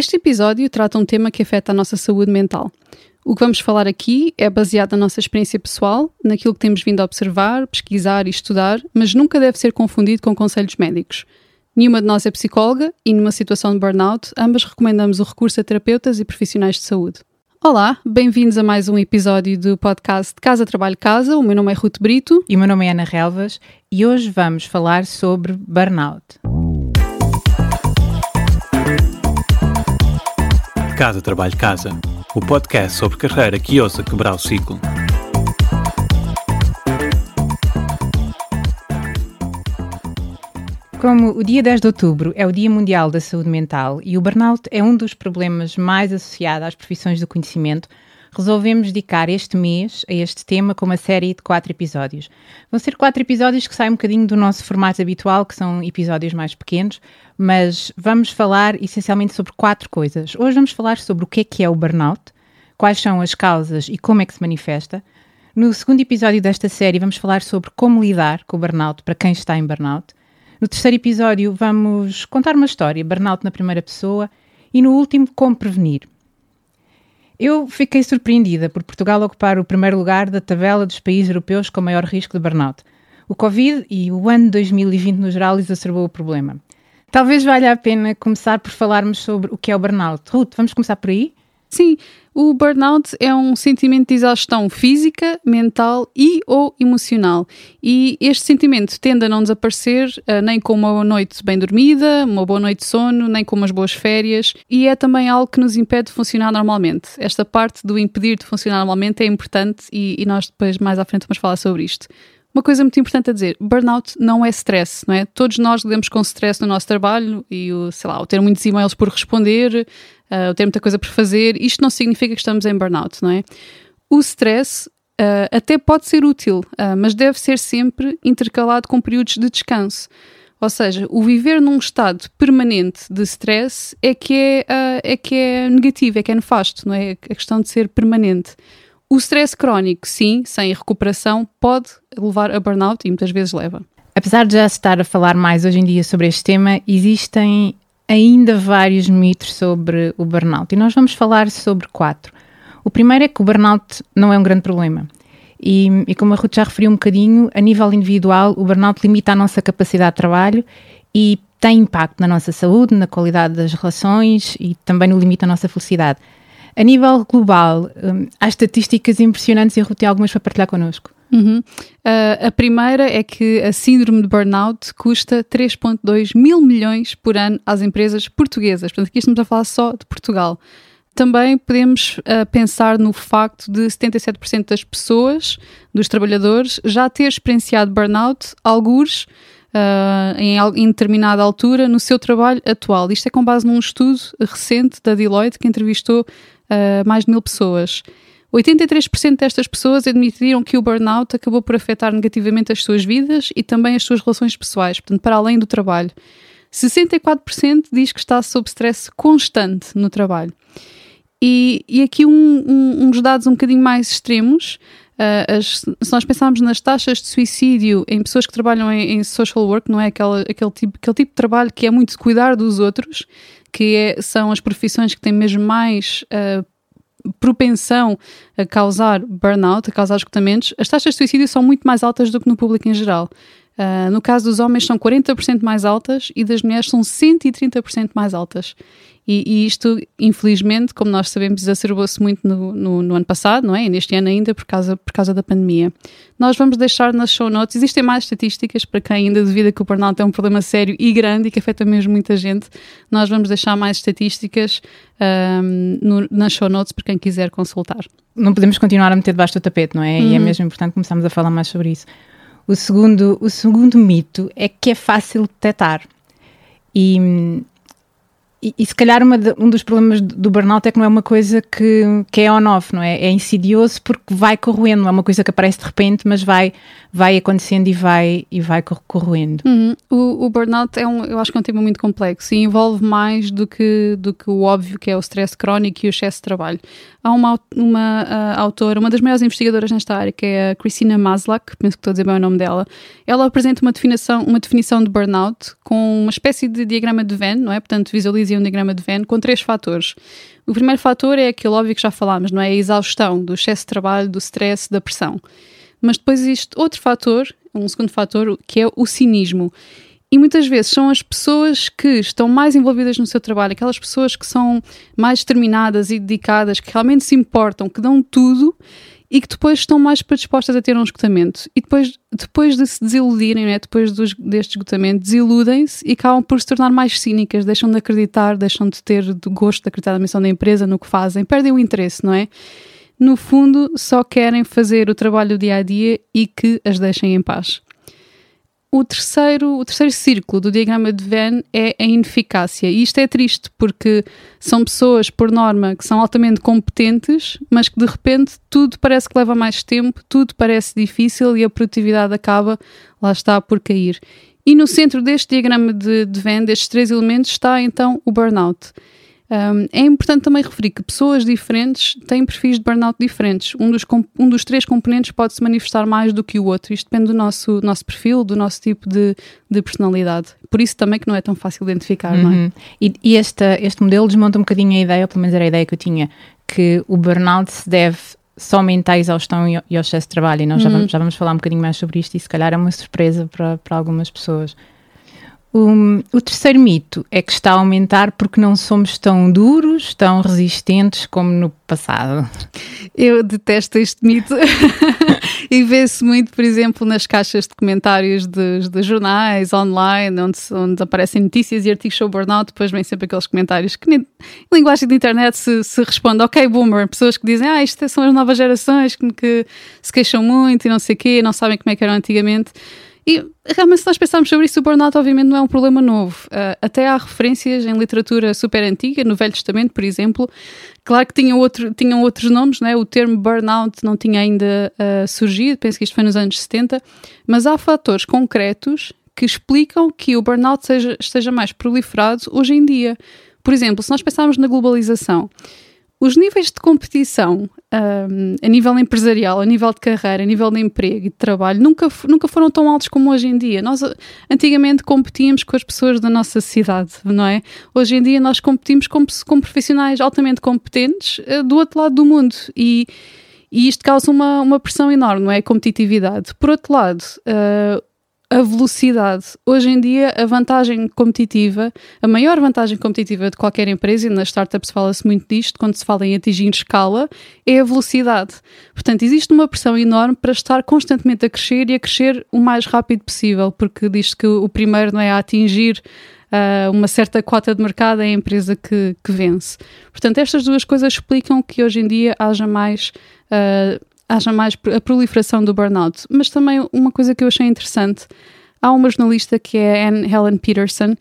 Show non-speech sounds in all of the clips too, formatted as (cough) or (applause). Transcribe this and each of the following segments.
Este episódio trata um tema que afeta a nossa saúde mental. O que vamos falar aqui é baseado na nossa experiência pessoal, naquilo que temos vindo a observar, pesquisar e estudar, mas nunca deve ser confundido com conselhos médicos. Nenhuma de nós é psicóloga e, numa situação de burnout, ambas recomendamos o recurso a terapeutas e profissionais de saúde. Olá, bem-vindos a mais um episódio do podcast Casa Trabalho Casa. O meu nome é Ruth Brito. E o meu nome é Ana Relvas e hoje vamos falar sobre burnout. Casa Trabalho Casa, o podcast sobre carreira que ousa quebrar o ciclo. Como o dia 10 de outubro é o Dia Mundial da Saúde Mental e o burnout é um dos problemas mais associados às profissões do conhecimento, resolvemos dedicar este mês a este tema com uma série de quatro episódios. Vão ser quatro episódios que saem um bocadinho do nosso formato habitual, que são episódios mais pequenos, mas vamos falar essencialmente sobre quatro coisas. Hoje vamos falar sobre o que é que é o burnout, quais são as causas e como é que se manifesta. No segundo episódio desta série vamos falar sobre como lidar com o burnout para quem está em burnout. No terceiro episódio vamos contar uma história, burnout na primeira pessoa, e no último, como prevenir. Eu fiquei surpreendida por Portugal ocupar o primeiro lugar da tabela dos países europeus com maior risco de burnout. O Covid e o ano 2020 no geral exacerbou o problema. Talvez valha a pena começar por falarmos sobre o que é o burnout. Ruth, vamos começar por aí? Sim, o burnout é um sentimento de exaustão física, mental e ou emocional. E este sentimento tende a não desaparecer uh, nem com uma noite bem dormida, uma boa noite de sono, nem com umas boas férias. E é também algo que nos impede de funcionar normalmente. Esta parte do impedir de funcionar normalmente é importante e, e nós depois mais à frente vamos falar sobre isto. Uma coisa muito importante a dizer: burnout não é stress, não é? Todos nós lidamos com stress no nosso trabalho e o, sei lá, o ter muitos e-mails por responder, uh, o ter muita coisa por fazer. Isto não significa que estamos em burnout, não é? O stress uh, até pode ser útil, uh, mas deve ser sempre intercalado com períodos de descanso. Ou seja, o viver num estado permanente de stress é que é, é que é negativo, é que é nefasto, não é? A questão de ser permanente. O stress crónico, sim, sem recuperação, pode levar a burnout e muitas vezes leva. Apesar de já se estar a falar mais hoje em dia sobre este tema, existem ainda vários mitos sobre o burnout e nós vamos falar sobre quatro. O primeiro é que o burnout não é um grande problema. E, e, como a Ruth já referiu um bocadinho, a nível individual, o burnout limita a nossa capacidade de trabalho e tem impacto na nossa saúde, na qualidade das relações e também no limite da nossa felicidade. A nível global, um, há estatísticas impressionantes e tem algumas para partilhar connosco. Uhum. Uh, a primeira é que a síndrome de burnout custa 3,2 mil milhões por ano às empresas portuguesas. Portanto, aqui estamos a falar só de Portugal. Também podemos uh, pensar no facto de 77% das pessoas, dos trabalhadores, já ter experienciado burnout, alguns uh, em, em determinada altura, no seu trabalho atual. Isto é com base num estudo recente da Deloitte que entrevistou mais de mil pessoas. 83% destas pessoas admitiram que o burnout acabou por afetar negativamente as suas vidas e também as suas relações pessoais, portanto, para além do trabalho. 64% diz que está sob stress constante no trabalho. E, e aqui um, um, uns dados um bocadinho mais extremos. Uh, as, se nós pensarmos nas taxas de suicídio em pessoas que trabalham em, em social work, não é aquele, aquele, tipo, aquele tipo de trabalho que é muito cuidar dos outros, que é, são as profissões que têm mesmo mais uh, propensão a causar burnout, a causar esgotamentos, as taxas de suicídio são muito mais altas do que no público em geral. Uh, no caso dos homens são 40% mais altas e das mulheres são 130% mais altas. E, e, isto, infelizmente, como nós sabemos, exacerbou-se muito no, no, no, ano passado, não é? E neste ano ainda por causa, por causa da pandemia. Nós vamos deixar nas show notes, existem mais estatísticas para quem ainda duvida que o burnout é um problema sério e grande e que afeta mesmo muita gente. Nós vamos deixar mais estatísticas um, no, nas show notes para quem quiser consultar. Não podemos continuar a meter debaixo do tapete, não é? E é uhum. mesmo importante começarmos a falar mais sobre isso. O segundo, o segundo mito é que é fácil detectar. E, e, e, se calhar de, um dos problemas do burnout é que não é uma coisa que, que é on-off, não é? É insidioso porque vai corroendo, não é uma coisa que aparece de repente, mas vai, vai acontecendo e vai, e vai corroendo. Uhum. O, o, burnout é um, eu acho que é um tema muito complexo e envolve mais do que, do que o óbvio que é o stress crónico e o excesso de trabalho. Há uma, uma uh, autora, uma das maiores investigadoras nesta área, que é a Christina Maslach, penso que estou a dizer bem o nome dela. Ela apresenta uma definição, uma definição de burnout com uma espécie de diagrama de Venn, não é? Portanto, visualiza dizia um diagrama de Venn, com três fatores. O primeiro fator é aquele óbvio que já falámos, não é? A exaustão, do excesso de trabalho, do stress, da pressão. Mas depois existe outro fator, um segundo fator, que é o cinismo. E muitas vezes são as pessoas que estão mais envolvidas no seu trabalho, aquelas pessoas que são mais determinadas e dedicadas, que realmente se importam, que dão tudo e que depois estão mais predispostas a ter um esgotamento. E depois, depois de se desiludirem, né, depois dos, deste esgotamento, desiludem-se e acabam por se tornar mais cínicas, deixam de acreditar, deixam de ter gosto de acreditar na missão da empresa, no que fazem, perdem o interesse, não é? No fundo, só querem fazer o trabalho do dia a dia e que as deixem em paz. O terceiro, o terceiro círculo do diagrama de Venn é a ineficácia. E isto é triste porque são pessoas, por norma, que são altamente competentes, mas que de repente tudo parece que leva mais tempo, tudo parece difícil e a produtividade acaba, lá está, por cair. E no centro deste diagrama de, de Venn, destes três elementos, está então o burnout. Um, é importante também referir que pessoas diferentes têm perfis de burnout diferentes. Um dos, um dos três componentes pode se manifestar mais do que o outro. Isto depende do nosso, nosso perfil, do nosso tipo de, de personalidade. Por isso também que não é tão fácil identificar, uhum. não é? Uhum. E, e este, este modelo desmonta um bocadinho a ideia, pelo menos era a ideia que eu tinha, que o burnout se deve somente à exaustão e ao excesso de trabalho. E nós uhum. já, vamos, já vamos falar um bocadinho mais sobre isto e se calhar é uma surpresa para, para algumas pessoas. O, o, terceiro mito é que está a aumentar porque não somos tão duros, tão resistentes como no passado. Eu detesto este mito (laughs) e vê-se muito, por exemplo, nas caixas de comentários dos, dos jornais online, onde, onde, aparecem notícias e artigos sobre burnout, depois vem sempre aqueles comentários que em linguagem de internet se, se responde, ok, boomer, pessoas que dizem, ah, isto são as novas gerações que, que se queixam muito e não sei o quê, não sabem como é que eram antigamente. E realmente, se nós pensarmos sobre isso, o burnout obviamente não é um problema novo. Uh, até há referências em literatura super antiga, no Velho Testamento, por exemplo. Claro que tinham, outro, tinham outros nomes, né? o termo burnout não tinha ainda uh, surgido, penso que isto foi nos anos 70, mas há fatores concretos que explicam que o burnout seja, esteja mais proliferado hoje em dia. Por exemplo, se nós pensarmos na globalização, os níveis de competição um, a nível empresarial, a nível de carreira, a nível de emprego e de trabalho nunca, nunca foram tão altos como hoje em dia. Nós antigamente competíamos com as pessoas da nossa cidade, não é? Hoje em dia nós competimos com, com profissionais altamente competentes uh, do outro lado do mundo e, e isto causa uma, uma pressão enorme, não é? A competitividade. Por outro lado, uh, a velocidade. Hoje em dia, a vantagem competitiva, a maior vantagem competitiva de qualquer empresa, e nas startups fala-se muito disto, quando se fala em atingir escala, é a velocidade. Portanto, existe uma pressão enorme para estar constantemente a crescer e a crescer o mais rápido possível, porque diz que o primeiro não é a atingir uh, uma certa cota de mercado é a empresa que, que vence. Portanto, estas duas coisas explicam que hoje em dia haja mais. Uh, haja mais a proliferação do burnout. Mas também uma coisa que eu achei interessante, há uma jornalista que é Anne Helen Peterson,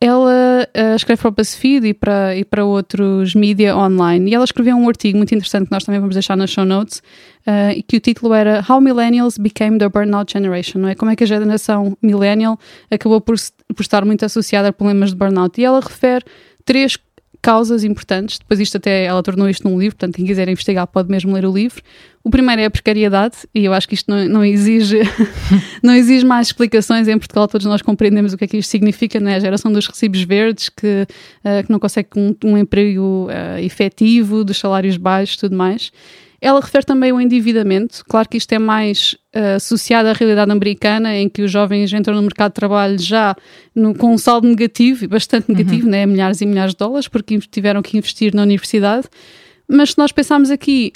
ela uh, escreve para o BuzzFeed e para, e para outros mídia online e ela escreveu um artigo muito interessante que nós também vamos deixar nas show notes uh, que o título era How Millennials Became the Burnout Generation, não é? Como é que a geração millennial acabou por, por estar muito associada a problemas de burnout e ela refere três causas importantes. Depois isto até ela tornou isto num livro, portanto quem quiser investigar pode mesmo ler o livro. O primeiro é a precariedade e eu acho que isto não, não exige (laughs) não exige mais explicações. Em Portugal todos nós compreendemos o que é que isto significa, né? a geração dos recibos verdes que, uh, que não consegue um, um emprego uh, efetivo, dos salários baixos, tudo mais. Ela refere também o endividamento. Claro que isto é mais uh, associado à realidade americana, em que os jovens entram no mercado de trabalho já no, com um saldo negativo, bastante negativo, uhum. né? milhares e milhares de dólares, porque tiveram que investir na universidade. Mas se nós pensarmos aqui,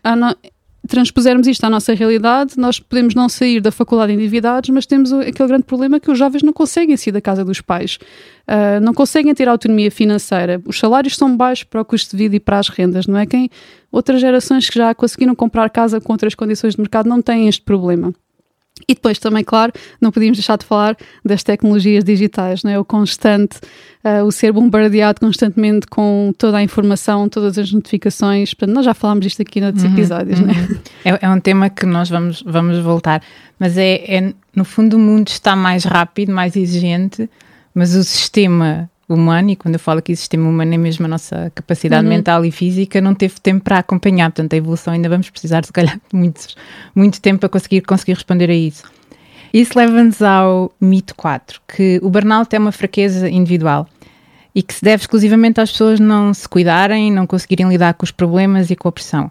transpusermos isto à nossa realidade, nós podemos não sair da faculdade endividados, mas temos aquele grande problema que os jovens não conseguem sair da casa dos pais, uh, não conseguem ter autonomia financeira. Os salários são baixos para o custo de vida e para as rendas, não é? Quem outras gerações que já conseguiram comprar casa com outras condições de mercado não têm este problema. E depois também, claro, não podíamos deixar de falar das tecnologias digitais, não é? o constante, uh, o ser bombardeado constantemente com toda a informação, todas as notificações. Portanto, nós já falámos disto aqui noutros uhum, episódios, uhum. não é? é? é? um tema que nós vamos, vamos voltar, mas é, é, no fundo, o mundo está mais rápido, mais exigente, mas o sistema humano, e quando eu falo aqui sistema humano é mesmo a nossa capacidade uhum. mental e física, não teve tempo para acompanhar. Portanto, a evolução ainda vamos precisar, se calhar, de muito, muito tempo para conseguir, conseguir responder a isso. Isso leva-nos ao mito 4, que o burnout é uma fraqueza individual. e que se deve exclusivamente às pessoas não se cuidarem, não conseguirem lidar com os problemas e com a pressão.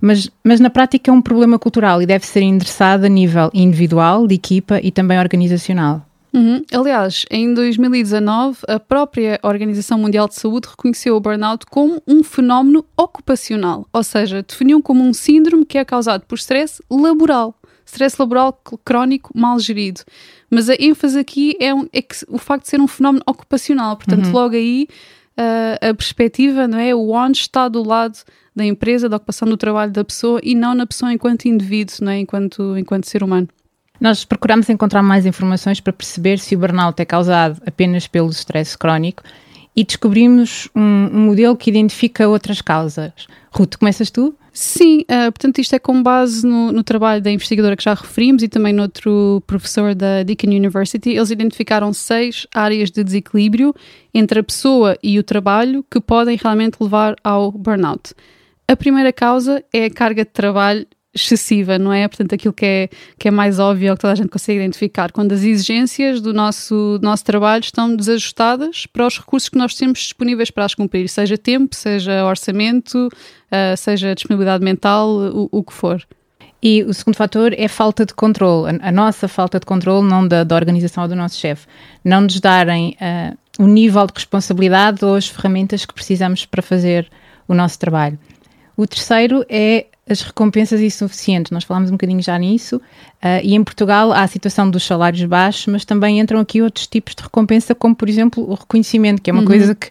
Mas, mas na prática é um problema cultural e deve ser endereçado a nível individual, de equipa e também organizacional. Uhum. Aliás, em 2019, a própria Organização Mundial de Saúde reconheceu o burnout como um fenómeno ocupacional, ou seja, definiu como um síndrome que é causado por stress laboral, stress laboral crónico mal gerido. Mas a ênfase aqui é, um, é que, o facto de ser um fenómeno ocupacional, portanto, uhum. logo aí uh, a perspectiva, não é? O on está do lado da empresa, da ocupação do trabalho da pessoa e não na pessoa enquanto indivíduo, não é? enquanto, enquanto ser humano. Nós procuramos encontrar mais informações para perceber se o burnout é causado apenas pelo stress crónico e descobrimos um, um modelo que identifica outras causas. Ruth, começas tu? Sim, uh, portanto, isto é com base no, no, trabalho da investigadora que já referimos e também no outro professor da Deakin University. Eles identificaram seis áreas de desequilíbrio entre a pessoa e o trabalho que podem realmente levar ao burnout. A primeira causa é a carga de trabalho excessiva, não é? Portanto, aquilo que é, que é mais óbvio, que toda a gente consegue identificar, quando as exigências do nosso, do nosso trabalho estão desajustadas para os recursos que nós temos disponíveis para as cumprir, seja tempo, seja orçamento, uh, seja disponibilidade mental, o, o que for. E o segundo fator é falta de controle, a, a nossa falta de controle, não da, da organização ou do nosso chefe. Não nos darem uh, o nível de responsabilidade ou as ferramentas que precisamos para fazer o nosso trabalho. O terceiro é as recompensas insuficientes. Nós falámos um bocadinho já nisso, uh, e em Portugal há a situação dos salários baixos, mas também entram aqui outros tipos de recompensa, como por exemplo o reconhecimento, que é uma uhum. coisa que,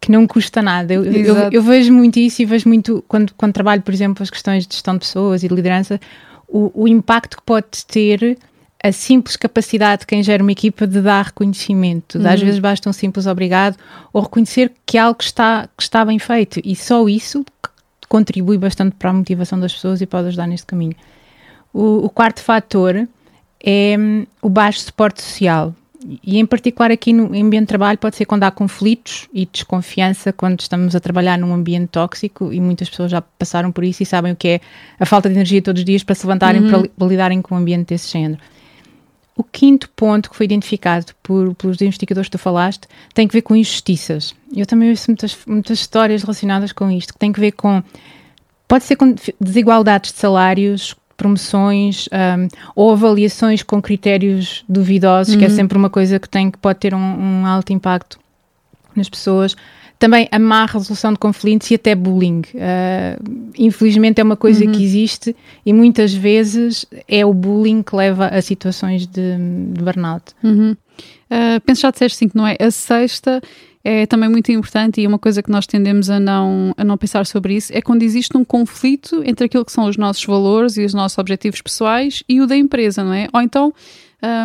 que não custa nada. Eu, eu, eu, vejo muito isso e vejo muito, quando, quando trabalho, por exemplo, as questões de gestão de pessoas e de liderança, o, o impacto que pode ter a simples capacidade de quem gera uma equipa de dar reconhecimento. Uhum. Às vezes basta um simples obrigado ou reconhecer que algo está, que está bem feito. E só isso contribui bastante para a motivação das pessoas e pode ajudar neste caminho. O, o quarto fator é hum, o baixo suporte social. E em particular aqui no ambiente de trabalho pode ser quando há conflitos e desconfiança quando estamos a trabalhar num ambiente tóxico e muitas pessoas já passaram por isso e sabem o que é a falta de energia todos os dias para se levantarem uhum. para, para lidarem com um ambiente desse género. O quinto ponto que foi identificado por, pelos investigadores que tu falaste tem que ver com injustiças. Eu também ouço muitas, muitas histórias relacionadas com isto, que tem que ver com. Pode ser com desigualdades de salários, promoções um, ou avaliações com critérios duvidosos, uhum. que é uhum. sempre uma coisa que tem que pode ter um, um alto impacto nas pessoas também a má resolução de conflitos e até bullying. Uh, infelizmente é uma coisa uhum. que existe e muitas vezes é o bullying que leva a situações de, de burnout. Uhum. Uh, penso já disseste sim que não é? A sexta é também muito importante e uma coisa que nós tendemos a não, a não pensar sobre isso é quando existe um conflito entre aquilo que são os nossos valores e os nossos objetivos pessoais e o da empresa, não é? Ou então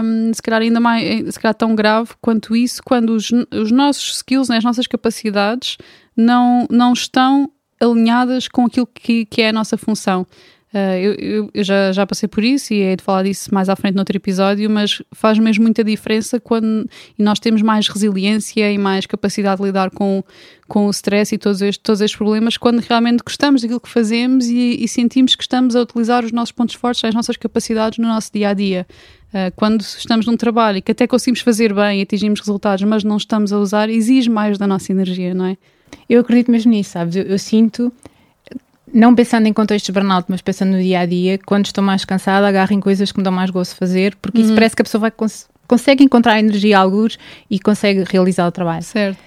um, se calhar ainda mais, eh, se calhar tão grave quanto isso, quando os, os nossos skills, né, as nossas capacidades não, não estão alinhadas com aquilo que, que é a nossa função. Uh, eu, eu, já, já passei por isso e hei de falar disso mais à frente no outro episódio, mas faz mesmo muita diferença quando nós temos mais resiliência e mais capacidade de lidar com, com o stress e todos estes, todos estes problemas quando realmente gostamos daquilo que fazemos e, e sentimos que estamos a utilizar os nossos pontos fortes, as nossas capacidades no nosso dia a dia. Uh, quando estamos num trabalho e que até conseguimos fazer bem e atingimos resultados, mas não estamos a usar, exige mais da nossa energia, não é? Eu acredito mesmo nisso, sabes? Eu, eu sinto não pensando em contextos de burnout, mas pensando no dia a dia, quando estou mais cansada, agarro em coisas que me dão mais gosto de fazer, porque uhum. isso parece que a pessoa vai cons consegue encontrar energia a alguns e consegue realizar o trabalho. Certo.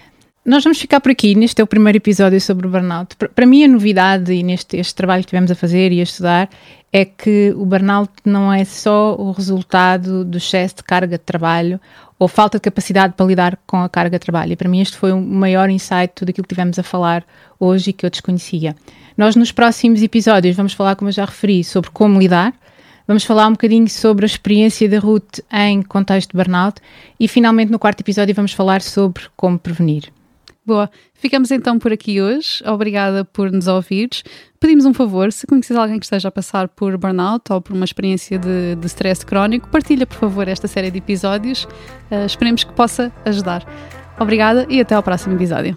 Nós vamos ficar por aqui neste é o primeiro episódio sobre o burnout. Para mim, a novidade e neste este trabalho que tivemos a fazer e a estudar é que o burnout não é só o resultado do excesso de carga de trabalho ou falta de capacidade para lidar com a carga de trabalho. E para mim, este foi o maior insight daquilo que tivemos a falar hoje e que eu desconhecia. Nós, nos próximos episódios, vamos falar, como eu já referi, sobre como lidar. Vamos falar um bocadinho sobre a experiência da Ruth em contexto de burnout e, finalmente, no quarto episódio, vamos falar sobre como prevenir. Boa, ficamos então por aqui hoje. Obrigada por nos ouvires. Pedimos um favor, se conheces alguém que esteja a passar por burnout ou por uma experiência de, de stress crónico, partilha por favor esta série de episódios. Uh, esperemos que possa ajudar. Obrigada e até ao próximo episódio.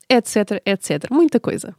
etc, etc. Muita coisa.